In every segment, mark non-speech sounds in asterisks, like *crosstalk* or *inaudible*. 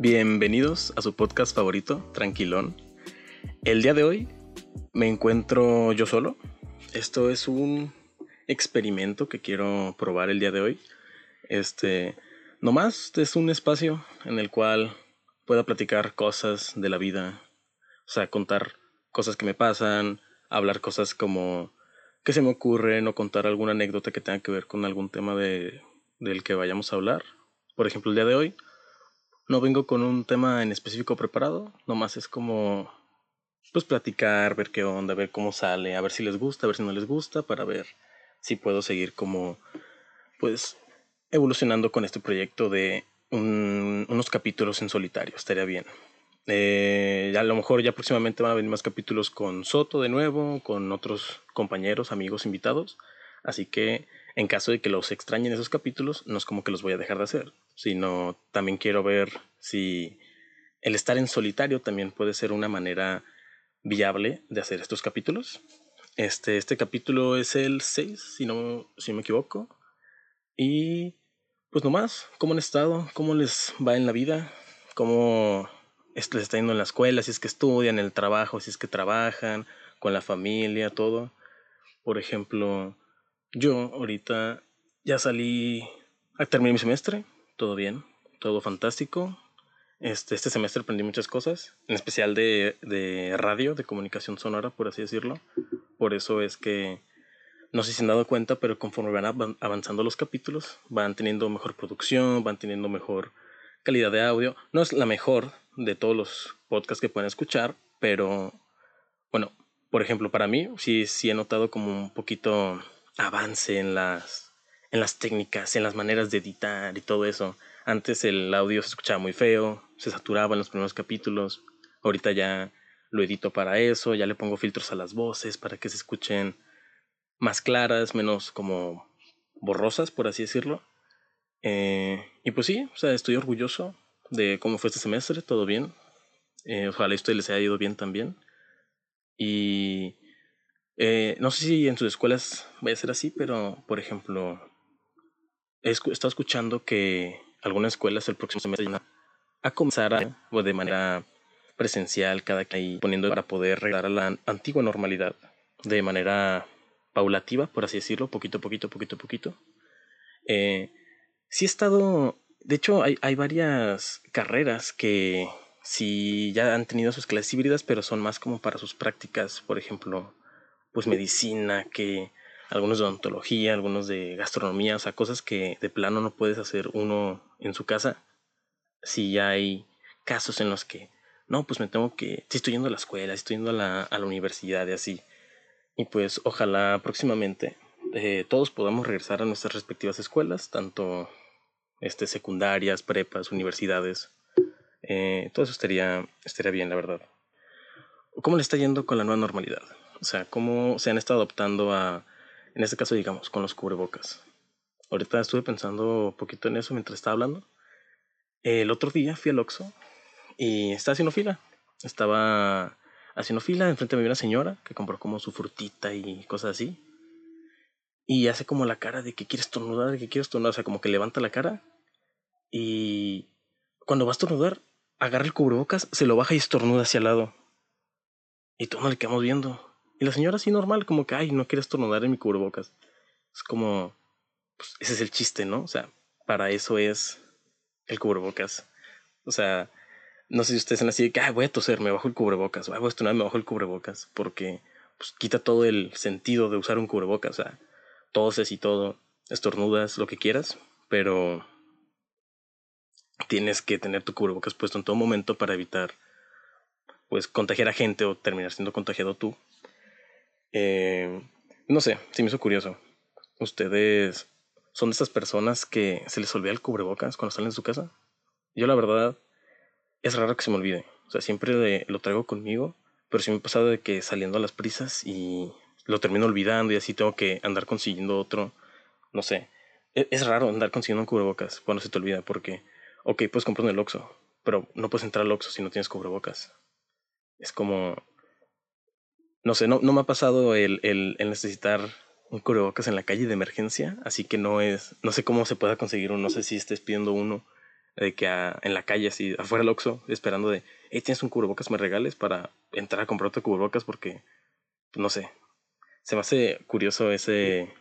Bienvenidos a su podcast favorito, Tranquilón. El día de hoy me encuentro yo solo. Esto es un experimento que quiero probar el día de hoy. Este, nomás es un espacio en el cual pueda platicar cosas de la vida, o sea, contar cosas que me pasan, hablar cosas como que se me ocurren o contar alguna anécdota que tenga que ver con algún tema de, del que vayamos a hablar. Por ejemplo, el día de hoy no vengo con un tema en específico preparado, nomás es como pues platicar, ver qué onda, ver cómo sale, a ver si les gusta, a ver si no les gusta, para ver si puedo seguir como pues evolucionando con este proyecto de unos capítulos en solitario, estaría bien. Eh, a lo mejor ya próximamente van a venir más capítulos con Soto de nuevo, con otros compañeros, amigos, invitados. Así que en caso de que los extrañen esos capítulos, no es como que los voy a dejar de hacer, sino también quiero ver si el estar en solitario también puede ser una manera viable de hacer estos capítulos. Este, este capítulo es el 6, si no, si me equivoco. Y pues nomás, ¿cómo han estado? ¿Cómo les va en la vida? ¿Cómo les está yendo en la escuela? Si es que estudian, el trabajo, si es que trabajan, con la familia, todo. Por ejemplo, yo ahorita ya salí, a terminar mi semestre, todo bien, todo fantástico. Este, este semestre aprendí muchas cosas, en especial de, de radio, de comunicación sonora, por así decirlo. Por eso es que no sé si han dado cuenta, pero conforme van avanzando los capítulos, van teniendo mejor producción, van teniendo mejor calidad de audio. No es la mejor de todos los podcasts que pueden escuchar, pero bueno, por ejemplo, para mí sí, sí he notado como un poquito avance en las, en las técnicas, en las maneras de editar y todo eso. Antes el audio se escuchaba muy feo, se saturaba en los primeros capítulos. Ahorita ya lo edito para eso, ya le pongo filtros a las voces para que se escuchen más claras, menos como borrosas, por así decirlo. Eh, y pues sí, o sea, estoy orgulloso de cómo fue este semestre, todo bien. Eh, ojalá a les haya ido bien también. Y eh, no sé si en sus escuelas vaya a ser así, pero por ejemplo, he estado escuchando que algunas escuelas el próximo semestre van a comenzar a, o de manera presencial cada que poniendo para poder regresar a la antigua normalidad de manera paulativa, por así decirlo, poquito poquito, poquito poquito. Eh, sí he estado, de hecho hay, hay varias carreras que sí ya han tenido sus clases híbridas, pero son más como para sus prácticas, por ejemplo, pues medicina, que algunos de odontología, algunos de gastronomía, o sea, cosas que de plano no puedes hacer uno en su casa. Si hay casos en los que, no, pues me tengo que, si estoy yendo a la escuela, si estoy yendo a la, a la universidad y así, y pues ojalá próximamente eh, todos podamos regresar a nuestras respectivas escuelas, tanto este, secundarias, prepas, universidades. Eh, todo eso estaría, estaría bien, la verdad. ¿Cómo le está yendo con la nueva normalidad? O sea, ¿cómo se han estado adoptando a, en este caso, digamos, con los cubrebocas? Ahorita estuve pensando un poquito en eso mientras estaba hablando. El otro día fui al Oxxo y estaba haciendo fila. Estaba haciendo fila, enfrente me vi una señora que compró como su frutita y cosas así. Y hace como la cara de que quiere estornudar, que quiere estornudar, o sea, como que levanta la cara. Y cuando va a estornudar, agarra el cubrebocas, se lo baja y estornuda hacia el lado. Y todos nos le quedamos viendo. Y la señora así normal, como que, ay, no quiere estornudar en mi cubrebocas. Es como, pues ese es el chiste, ¿no? O sea, para eso es el cubrebocas. O sea, no sé si ustedes son así de que, ah, voy a toser, me bajo el cubrebocas, voy a estornudar, me bajo el cubrebocas, porque pues, quita todo el sentido de usar un cubrebocas, o sea, toses y todo, estornudas, lo que quieras, pero tienes que tener tu cubrebocas puesto en todo momento para evitar, pues, contagiar a gente o terminar siendo contagiado tú. Eh, no sé, sí me hizo curioso. ¿Ustedes son de esas personas que se les olvida el cubrebocas cuando salen de su casa? Yo la verdad es raro que se me olvide. O sea, siempre lo traigo conmigo, pero sí me ha de que saliendo a las prisas y lo termino olvidando y así tengo que andar consiguiendo otro. No sé. E, es, raro andar consiguiendo un cubrebocas cuando se te olvida porque, ok, puedes comprar en el Oxxo, pero no puedes entrar al Oxxo si no tienes cubrebocas. Es como... No sé, no, no me ha pasado el, el, necesitar un cubrebocas en la calle de emergencia, así que no es, no sé cómo se pueda conseguir uno, no sé si estés pidiendo uno de que en la calle, así, afuera del Oxxo, esperando de, hey, ¿tienes un cubrebocas? ¿Me regales para entrar a comprar otro cubrebocas? Porque, pues, no sé, se me hace curioso ese...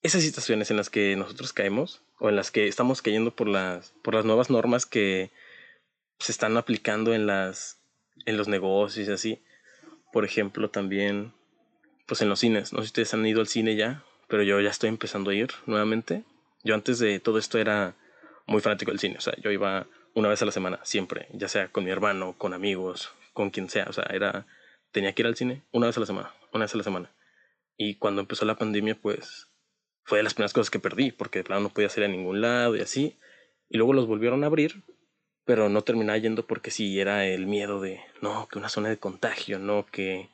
Esas situaciones en las que nosotros caemos o en las que estamos cayendo por las, por las nuevas normas que se están aplicando en, las, en los negocios y así. Por ejemplo, también, pues en los cines. No sé si ustedes han ido al cine ya, pero yo ya estoy empezando a ir nuevamente. Yo antes de todo esto era muy fanático del cine. O sea, yo iba una vez a la semana, siempre, ya sea con mi hermano, con amigos, con quien sea. O sea, era, tenía que ir al cine una vez a la semana, una vez a la semana. Y cuando empezó la pandemia, pues fue de las primeras cosas que perdí, porque de plano no podía salir a ningún lado y así. Y luego los volvieron a abrir, pero no terminaba yendo porque sí era el miedo de, no, que una zona de contagio, no, que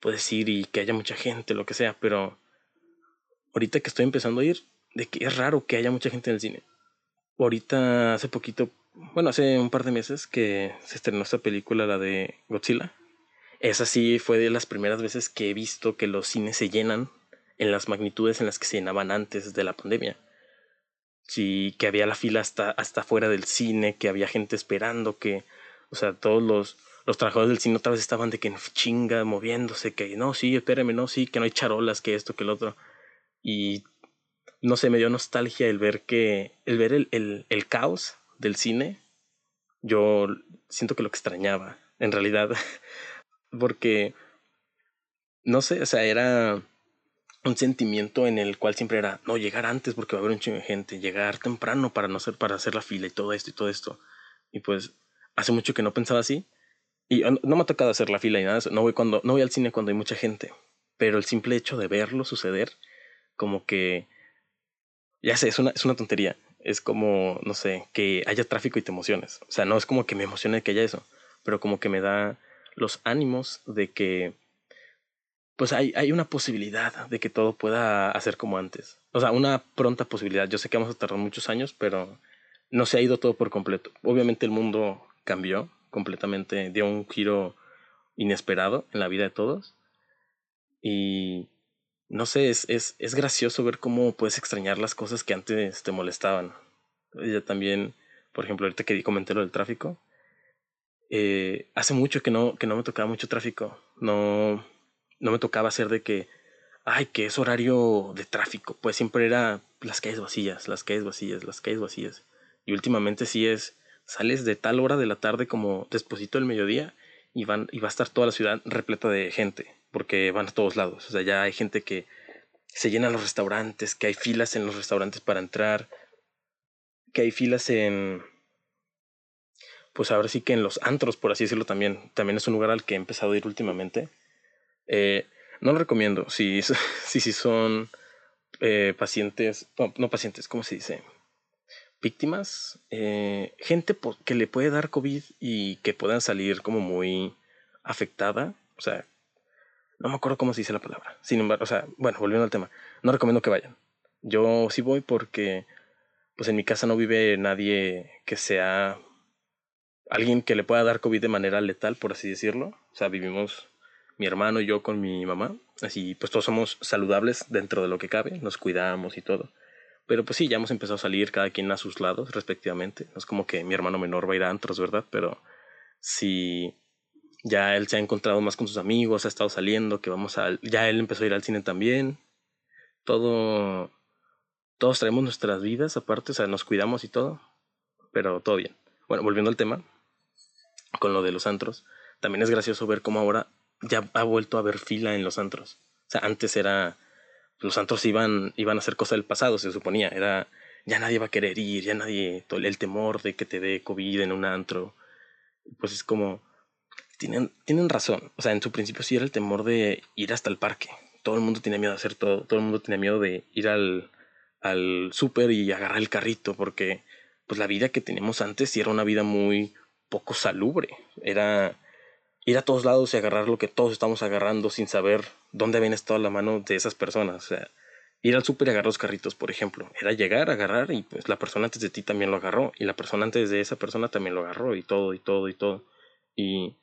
puedes ir y que haya mucha gente, lo que sea. Pero ahorita que estoy empezando a ir, de que es raro que haya mucha gente en el cine ahorita hace poquito, bueno, hace un par de meses que se estrenó esta película, la de Godzilla. Esa sí fue de las primeras veces que he visto que los cines se llenan en las magnitudes en las que se llenaban antes de la pandemia. Sí, que había la fila hasta, hasta fuera del cine, que había gente esperando, que, o sea, todos los, los trabajadores del cine otra vez estaban de que chinga, moviéndose, que no, sí, espérame, no, sí, que no hay charolas, que esto, que el otro. Y no sé, me dio nostalgia el ver que, el ver el, el, el caos del cine, yo siento que lo extrañaba, en realidad, *laughs* porque, no sé, o sea, era un sentimiento en el cual siempre era, no, llegar antes porque va a haber un chingo de gente, llegar temprano para no ser, para hacer la fila y todo esto y todo esto. Y pues, hace mucho que no pensaba así. Y no me ha tocado hacer la fila y nada. No voy, cuando, no voy al cine cuando hay mucha gente. Pero el simple hecho de verlo suceder, como que ya sé, es una, es una tontería. Es como, no sé, que haya tráfico y te emociones. O sea, no es como que me emocione que haya eso, pero como que me da los ánimos de que, pues hay, hay una posibilidad de que todo pueda hacer como antes. O sea, una pronta posibilidad. Yo sé que vamos a tardar muchos años, pero no se ha ido todo por completo. Obviamente el mundo cambió completamente, dio un giro inesperado en la vida de todos. Y no sé, es, es, es gracioso ver cómo puedes extrañar las cosas que antes te molestaban. Ya también, por ejemplo, ahorita que comenté lo del tráfico, eh, hace mucho que no, que no me tocaba mucho tráfico. No, no me tocaba hacer de que, ay, que es horario de tráfico. Pues siempre era las calles vacías, las calles vacías, las calles vacías. Y últimamente sí es, sales de tal hora de la tarde como despuesito del mediodía y, van, y va a estar toda la ciudad repleta de gente porque van a todos lados. O sea, ya hay gente que se llenan los restaurantes, que hay filas en los restaurantes para entrar, que hay filas en, pues ahora sí que en los antros, por así decirlo también. También es un lugar al que he empezado a ir últimamente. Eh, no lo recomiendo si, *laughs* si, si son eh, pacientes, no, pacientes, ¿cómo se dice? Víctimas, eh, gente que le puede dar COVID y que puedan salir como muy afectada, o sea, no me acuerdo cómo se dice la palabra. Sin embargo, o sea, bueno, volviendo al tema, no recomiendo que vayan. Yo sí voy porque, pues en mi casa no vive nadie que sea alguien que le pueda dar COVID de manera letal, por así decirlo. O sea, vivimos mi hermano y yo con mi mamá. Así, pues todos somos saludables dentro de lo que cabe, nos cuidamos y todo. Pero pues sí, ya hemos empezado a salir cada quien a sus lados, respectivamente. No es como que mi hermano menor va a ir a antros, ¿verdad? Pero si ya él se ha encontrado más con sus amigos, ha estado saliendo, que vamos. Ya él empezó a ir al cine también. Todo... Todos traemos nuestras vidas aparte, o sea, nos cuidamos y todo. Pero todo bien. Bueno, volviendo al tema, con lo de los antros, también es gracioso ver cómo ahora ya ha vuelto a haber fila en los antros. O sea, antes era... Los antros iban, iban a ser cosa del pasado, se suponía. Era... Ya nadie va a querer ir, ya nadie... El temor de que te dé COVID en un antro. Pues es como tienen, tienen razón. O sea, en su principio sí era el temor de ir hasta el parque. Todo el mundo tenía miedo de hacer todo. Todo el mundo tenía miedo de ir al, al súper y agarrar el carrito. Porque pues la vida que teníamos antes sí era una vida muy poco salubre. Era ir a todos lados y agarrar lo que todos estamos agarrando sin saber dónde habían estado la mano de esas personas. O sea, ir al súper y agarrar los carritos, por ejemplo. Era llegar, agarrar y pues la persona antes de ti también lo agarró. Y la persona antes de esa persona también lo agarró y todo y todo y todo. Y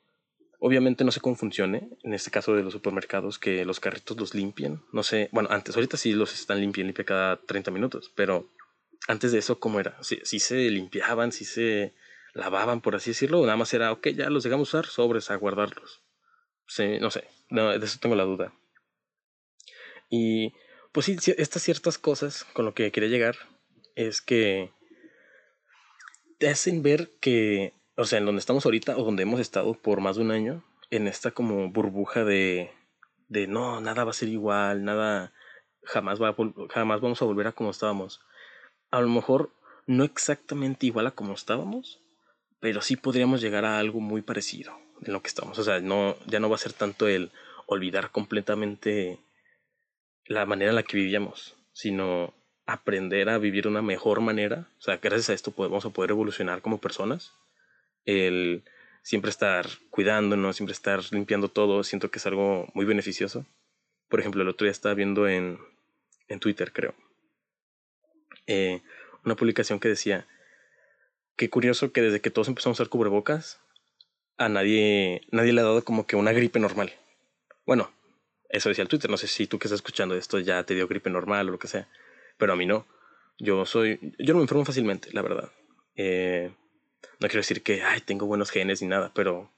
Obviamente no sé cómo funcione, en este caso de los supermercados, que los carritos los limpien. No sé, bueno, antes, ahorita sí los están limpiando, limpia cada 30 minutos, pero antes de eso, ¿cómo era? Si, se limpiaban, si se lavaban, por así decirlo, nada más era, ok, ya los dejamos usar, sobres a guardarlos. Sí, no sé, de eso tengo la duda. Y pues sí, estas ciertas cosas con lo que quería llegar es que te hacen ver que, o sea, en donde estamos ahorita o donde hemos estado por más de un año, en esta como burbuja de, de no, nada va a ser igual, nada, jamás, va jamás vamos a volver a como estábamos. A lo mejor no exactamente igual a como estábamos, pero sí podríamos llegar a algo muy parecido en lo que estamos. O sea, no, ya no va a ser tanto el olvidar completamente la manera en la que vivíamos, sino aprender a vivir de una mejor manera. O sea, gracias a esto podemos poder evolucionar como personas. El siempre estar cuidándonos, siempre estar limpiando todo, siento que es algo muy beneficioso. Por ejemplo, el otro día estaba viendo en, en Twitter, creo, eh, una publicación que decía, qué curioso que desde que todos empezamos a usar cubrebocas, a nadie, nadie le ha dado como que una gripe normal. Bueno, eso decía el Twitter, no sé si tú que estás escuchando esto ya te dio gripe normal o lo que sea, pero a mí no. Yo soy, yo no me enfermo fácilmente, la verdad. Eh, no quiero decir que, ay, tengo buenos genes ni nada, pero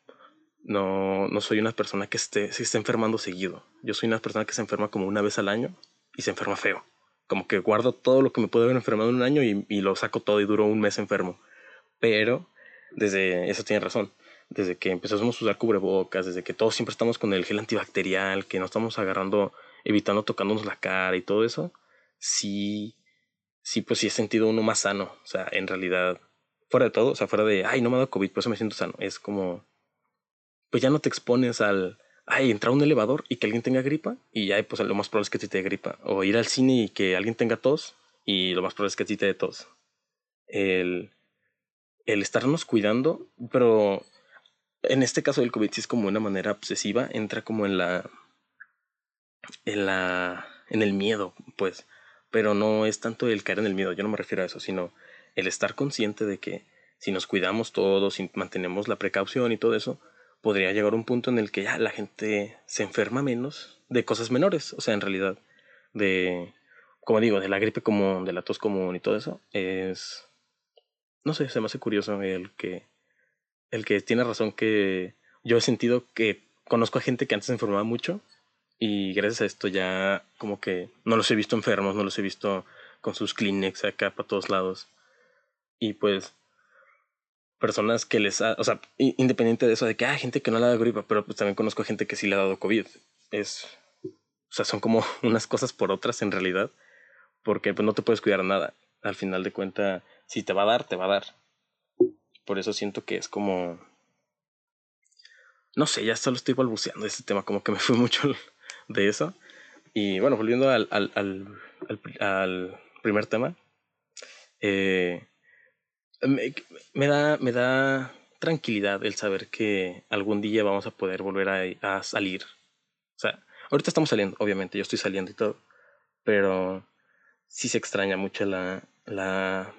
no, no soy una persona que esté, se esté enfermando seguido. Yo soy una persona que se enferma como una vez al año y se enferma feo. Como que guardo todo lo que me puede haber enfermado en un año y, y lo saco todo y duro un mes enfermo. Pero, desde, eso tiene razón, desde que empezamos a usar cubrebocas, desde que todos siempre estamos con el gel antibacterial, que no estamos agarrando, evitando tocándonos la cara y todo eso, sí, sí, pues sí he sentido uno más sano. O sea, en realidad, fuera de todo, o sea, fuera de, ay, no me ha dado COVID, por eso me siento sano. Es como, pues ya no te expones al, ay, entrar a un elevador y que alguien tenga gripa y ya, pues lo más probable es que te dé gripa. O ir al cine y que alguien tenga tos y lo más probable es que te dé tos. El, el estarnos cuidando, pero en este caso del COVID sí es como una manera obsesiva, entra como en la, en la, en el miedo, pues, pero no es tanto el caer en el miedo, yo no me refiero a eso, sino el estar consciente de que si nos cuidamos todos, si mantenemos la precaución y todo eso, podría llegar un punto en el que ya la gente se enferma menos de cosas menores, o sea, en realidad, de, como digo, de la gripe común, de la tos común y todo eso, es, no sé, se me hace curioso el que, el que tiene razón que yo he sentido que conozco a gente que antes se enfermaba mucho y gracias a esto ya como que no los he visto enfermos, no los he visto con sus Kleenex acá para todos lados. Y pues personas que les ha, o sea, independiente de eso, de que hay gente que no le ha dado gripa, pero pues también conozco gente que sí le ha dado COVID. Es, o sea, son como *laughs* unas cosas por otras en realidad, porque pues no te puedes cuidar nada. Al final de cuenta, si te va a dar, te va a dar. Por eso siento que es como, no sé, ya solo estoy balbuceando este tema, como que me fui *laughs* mucho de eso. Y bueno, volviendo al, al, al, al primer tema, eh, me, da, me da tranquilidad el saber que algún día vamos a poder volver a, a, salir. O sea, ahorita estamos saliendo, obviamente, yo estoy saliendo y todo, pero sí se extraña mucho la, la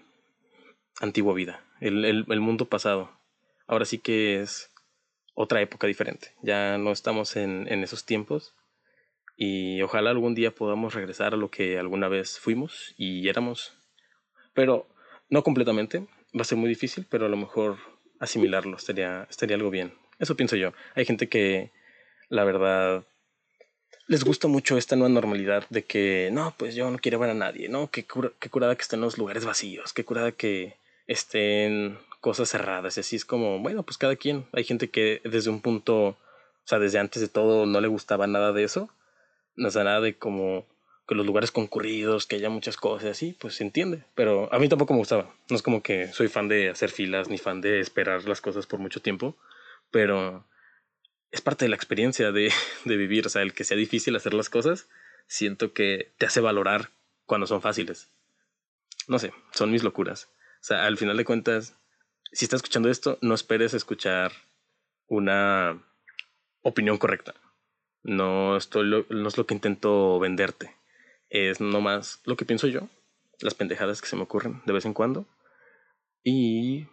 antigua vida, el, el, mundo pasado. Ahora sí que es otra época diferente. Ya no estamos en, en esos tiempos y ojalá algún día podamos regresar a lo que alguna vez fuimos y éramos. Pero no completamente, va a ser muy difícil, pero a lo mejor asimilarlo estaría, estaría algo bien. Eso pienso yo. Hay gente que, la verdad, les gusta mucho esta nueva normalidad de que, no, pues yo no quiero ver a nadie, ¿no? Qué, qué curada que estén los lugares vacíos, qué curada que estén cosas cerradas. Y así es como, bueno, pues cada quien. Hay gente que desde un punto, o sea, desde antes de todo no le gustaba nada de eso. No sé, nada de como que los lugares concurridos, que haya muchas cosas así, pues se entiende. Pero a mí tampoco me gustaba. No es como que soy fan de hacer filas ni fan de esperar las cosas por mucho tiempo, pero es parte de la experiencia de, *laughs* de vivir. O sea, el que sea difícil hacer las cosas, siento que te hace valorar cuando son fáciles. No sé, son mis locuras. O sea, al final de cuentas, si estás escuchando esto, no esperes escuchar una opinión correcta. No, estoy no es lo que intento venderte es nomás lo que pienso yo, las pendejadas que se me ocurren de vez en cuando. Y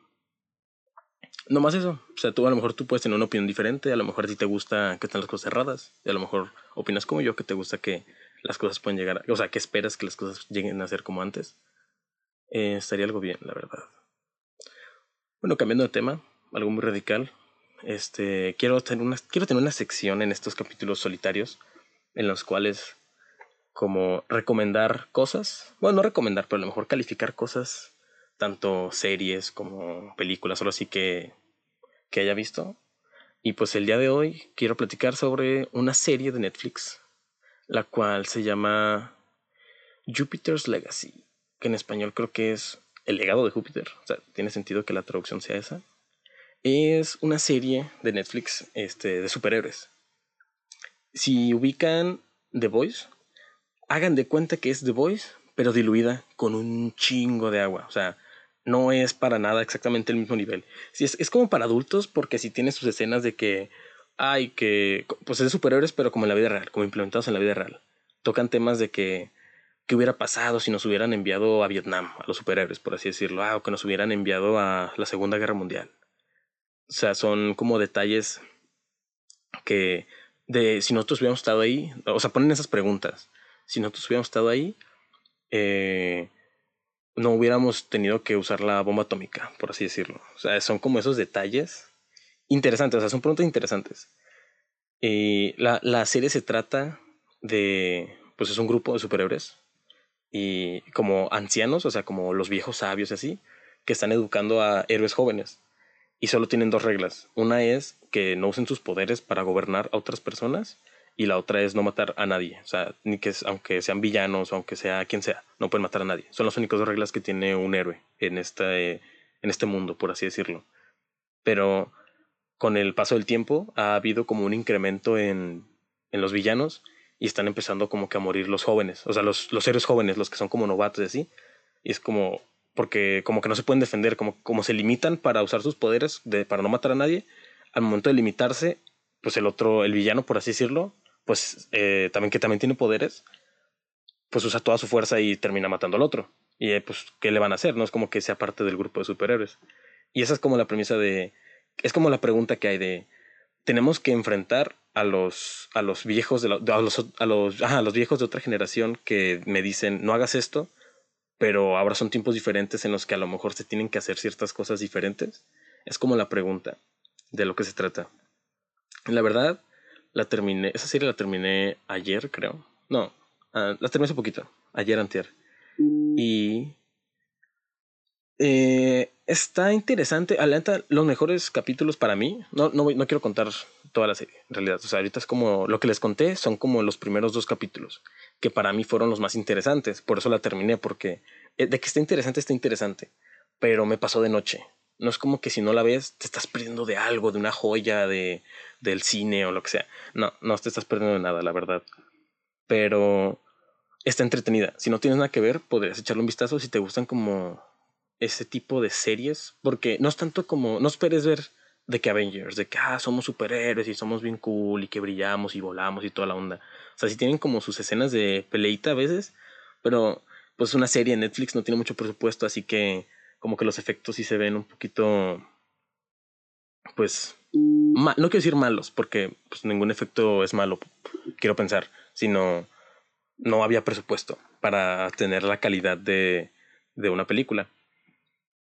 no más eso. O sea, tú a lo mejor tú puedes tener una opinión diferente, a lo mejor a ti te gusta que estén las cosas cerradas, y a lo mejor opinas como yo, que te gusta que las cosas pueden llegar, o sea, que esperas que las cosas lleguen a ser como antes. Eh, estaría algo bien, la verdad. Bueno, cambiando de tema, algo muy radical. Este, quiero tener una, quiero tener una sección en estos capítulos solitarios en los cuales como recomendar cosas, bueno, no recomendar, pero a lo mejor calificar cosas, tanto series como películas, solo así que, que haya visto. Y pues el día de hoy quiero platicar sobre una serie de Netflix, la cual se llama Jupiter's Legacy, que en español creo que es El legado de Júpiter, o sea, tiene sentido que la traducción sea esa. Es una serie de Netflix este, de superhéroes. Si ubican The Voice, hagan de cuenta que es The Voice, pero diluida con un chingo de agua. O sea, no es para nada exactamente el mismo nivel. Si es, es como para adultos, porque si tiene sus escenas de que hay que. Pues es de superhéroes, pero como en la vida real, como implementados en la vida real. Tocan temas de que. ¿Qué hubiera pasado si nos hubieran enviado a Vietnam, a los superhéroes, por así decirlo? Ah, o que nos hubieran enviado a la Segunda Guerra Mundial. O sea, son como detalles que de si nosotros hubiéramos estado ahí, o sea, ponen esas preguntas si nosotros hubiéramos estado ahí, eh, no hubiéramos tenido que usar la bomba atómica, por así decirlo. O sea, son como esos detalles interesantes, o sea, son preguntas interesantes. Y la, la serie se trata de, pues es un grupo de superhéroes y como ancianos, o sea, como los viejos sabios así, que están educando a héroes jóvenes. Y solo tienen dos reglas. Una es que no usen sus poderes para gobernar a otras personas y la otra es no matar a nadie. O sea, ni que aunque sean villanos o aunque sea quien sea, no pueden matar a nadie. Son las únicas dos reglas que tiene un héroe en este, en este mundo, por así decirlo. Pero con el paso del tiempo ha habido como un incremento en, en los villanos y están empezando como que a morir los jóvenes, o sea, los, los héroes jóvenes, los que son como novatos y así. Y es como, porque como que no se pueden defender, como, como se limitan para usar sus poderes de, para no matar a nadie, al momento de limitarse, pues el otro, el villano, por así decirlo, pues eh, también que también tiene poderes, pues usa toda su fuerza y termina matando al otro. Y eh, pues, ¿qué le van a hacer? No es como que sea parte del grupo de superhéroes. Y esa es como la premisa de... Es como la pregunta que hay de... Tenemos que enfrentar a los, a los viejos de, a, los, a, los, a los viejos de otra generación que me dicen, no hagas esto, pero ahora son tiempos diferentes en los que a lo mejor se tienen que hacer ciertas cosas diferentes. Es como la pregunta de lo que se trata. La verdad, la terminé, esa serie la terminé ayer, creo. No, uh, la terminé hace poquito, ayer antier. Y eh, está interesante. Adelanta los mejores capítulos para mí. No, no, no quiero contar toda la serie, en realidad. O sea, ahorita es como lo que les conté, son como los primeros dos capítulos, que para mí fueron los más interesantes. Por eso la terminé, porque eh, de que está interesante, está interesante. Pero me pasó de noche. No es como que si no la ves, te estás perdiendo de algo, de una joya, de, del cine o lo que sea. No, no te estás perdiendo de nada, la verdad. Pero está entretenida. Si no tienes nada que ver, podrías echarle un vistazo si te gustan como ese tipo de series. Porque no es tanto como, no esperes ver de que Avengers, de que ah, somos superhéroes y somos bien cool y que brillamos y volamos y toda la onda. O sea, si tienen como sus escenas de peleita a veces, pero pues una serie en Netflix no tiene mucho presupuesto, así que como que los efectos sí se ven un poquito, pues, no quiero decir malos, porque pues, ningún efecto es malo, quiero pensar, sino no había presupuesto para tener la calidad de, de una película.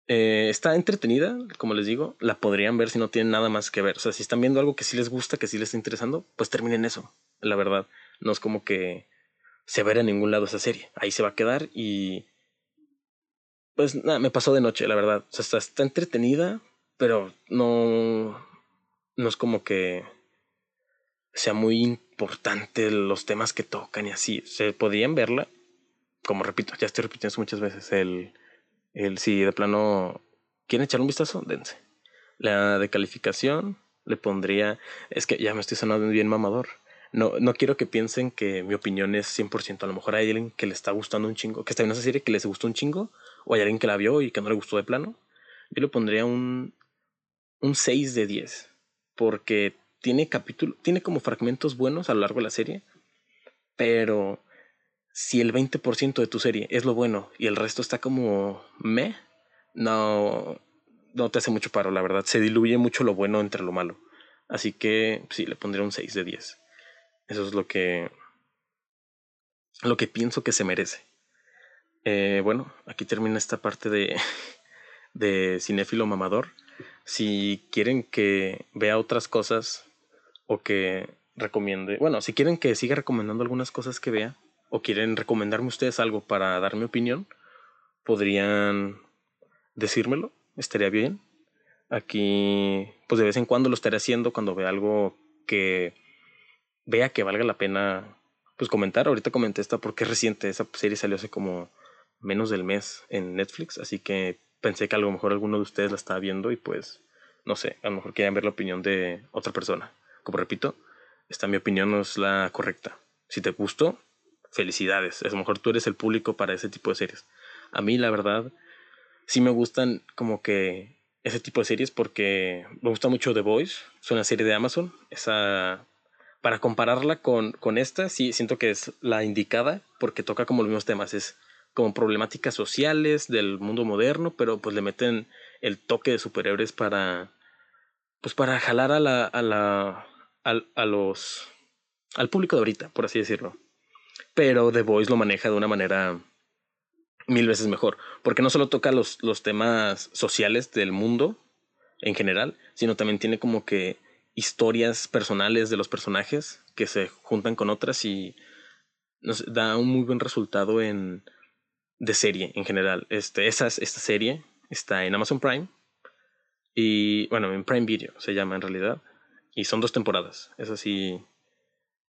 Eh, está entretenida, como les digo, la podrían ver si no tienen nada más que ver. O sea, si están viendo algo que sí les gusta, que sí les está interesando, pues terminen eso, la verdad. No es como que se vea en ningún lado esa serie. Ahí se va a quedar y pues nada, me pasó de noche, la verdad. O sea, está, entretenida, pero no, no es como que sea muy importante los temas que tocan y así. Se podían verla, como repito, ya estoy repitiendo muchas veces, el, el si de plano quieren echar un vistazo, dense. La de calificación le pondría, es que ya me estoy sonando bien mamador. No, no quiero que piensen que mi opinión es 100%. A lo mejor hay alguien que le está gustando un chingo, que está en esa serie que les gustó un chingo, o hay alguien que la vio y que no le gustó de plano, yo le pondría un, un 6 de 10. Porque tiene capítulo, tiene como fragmentos buenos a lo largo de la serie, pero si el 20% de tu serie es lo bueno y el resto está como me, no, no te hace mucho paro, la verdad. Se diluye mucho lo bueno entre lo malo. Así que sí, le pondría un 6 de 10. Eso es lo que, lo que pienso que se merece. Eh, bueno, aquí termina esta parte de, *laughs* de cinéfilo mamador. Si quieren que vea otras cosas o que recomiende, bueno, si quieren que siga recomendando algunas cosas que vea o quieren recomendarme ustedes algo para dar mi opinión, podrían decírmelo, estaría bien. Aquí, pues de vez en cuando lo estaré haciendo cuando vea algo que vea que valga la pena pues comentar. Ahorita comenté esta porque es reciente, esa serie salió hace como menos del mes en Netflix, así que pensé que a lo mejor alguno de ustedes la estaba viendo y pues no sé, a lo mejor querían ver la opinión de otra persona. Como repito, esta mi opinión no es la correcta. Si te gustó, felicidades. A lo mejor tú eres el público para ese tipo de series. A mí, la verdad, sí me gustan como que ese tipo de series porque me gusta mucho The Voice. Es una serie de Amazon. Esa, para compararla con, con esta, sí siento que es la indicada porque toca como los mismos temas. Es como problemáticas sociales del mundo moderno, pero pues le meten el toque de superhéroes para pues para jalar a la los al público de ahorita, por así decirlo. Pero The Voice lo maneja de una manera mil veces mejor, porque no solo toca los, los temas sociales del mundo en general, sino también tiene como que historias personales de los personajes que se juntan con otras y nos da un muy buen resultado en de serie en general. Este, esta serie está en Amazon Prime y, bueno, en Prime Video se llama en realidad. Y son dos temporadas. Es así.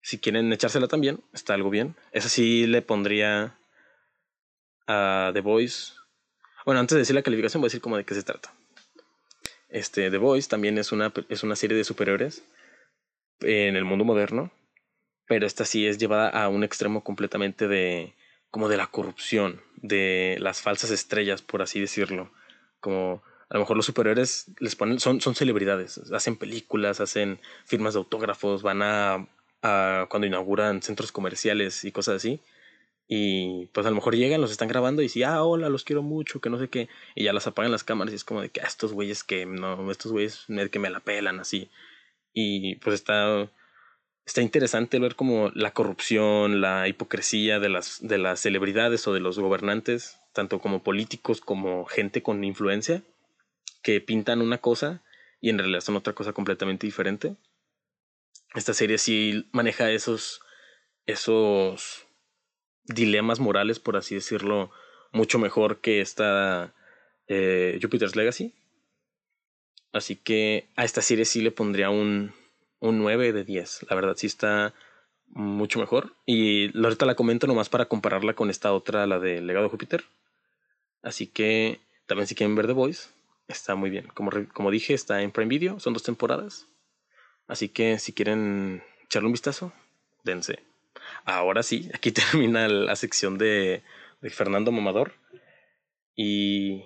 Si quieren echársela también, está algo bien. Esa sí le pondría a The Voice. Bueno, antes de decir la calificación, voy a decir como de qué se trata. Este, The Voice también es una, es una serie de superhéroes en el mundo moderno. Pero esta sí es llevada a un extremo completamente de como de la corrupción, de las falsas estrellas, por así decirlo. Como a lo mejor los superhéroes les ponen, son, son celebridades, hacen películas, hacen firmas de autógrafos, van a, a cuando inauguran centros comerciales y cosas así. Y pues a lo mejor llegan, los están grabando y dicen, ah, hola, los quiero mucho, que no sé qué. Y ya las apagan las cámaras y es como de que ah, estos güeyes que no, estos güeyes que me la pelan así. Y pues está está interesante ver como la corrupción, la hipocresía de las, de las celebridades o de los gobernantes, tanto como políticos como gente con influencia, que pintan una cosa y en realidad son otra cosa completamente diferente. Esta serie sí maneja esos, esos dilemas morales, por así decirlo, mucho mejor que esta eh, Jupiter's Legacy. Así que a esta serie sí le pondría un, un 9 de 10. La verdad sí está mucho mejor. Y ahorita la comento nomás para compararla con esta otra, la de Legado de Júpiter. Así que también si quieren ver The Voice, está muy bien. Como, como dije, está en Prime Video, son dos temporadas. Así que si quieren echarle un vistazo, dense. Ahora sí, aquí *laughs* termina la sección de, de Fernando Mamador. Y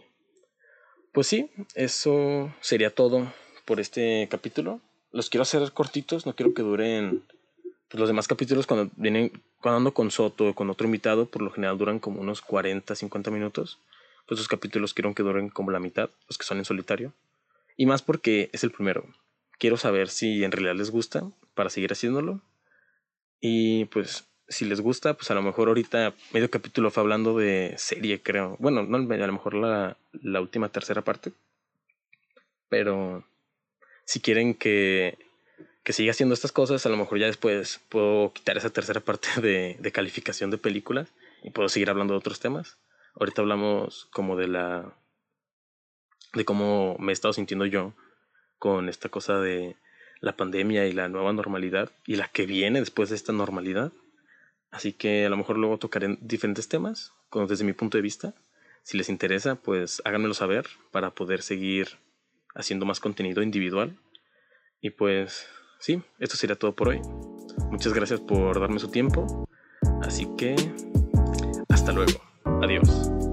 pues sí, eso sería todo por este capítulo los quiero hacer cortitos, no quiero que duren pues, los demás capítulos cuando vienen, cuando ando con Soto o con otro invitado, por lo general duran como unos 40, 50 minutos. Pues los capítulos quiero que duren como la mitad, los que son en solitario. Y más porque es el primero. Quiero saber si en realidad les gusta para seguir haciéndolo. Y pues si les gusta, pues a lo mejor ahorita medio capítulo fue hablando de serie, creo. Bueno, no, a lo mejor la, la última tercera parte. Pero si quieren que, que siga haciendo estas cosas, a lo mejor ya después puedo quitar esa tercera parte *laughs* de, de calificación de películas y puedo seguir hablando de otros temas. Ahorita hablamos como de la de cómo me he estado sintiendo yo con esta cosa de la pandemia y la nueva normalidad y la que viene después de esta normalidad. Así que a lo mejor luego tocaré diferentes temas desde mi punto de vista. Si les interesa, pues háganmelo saber para poder seguir haciendo más contenido individual. Y pues sí, esto sería todo por hoy. Muchas gracias por darme su tiempo. Así que hasta luego. Adiós.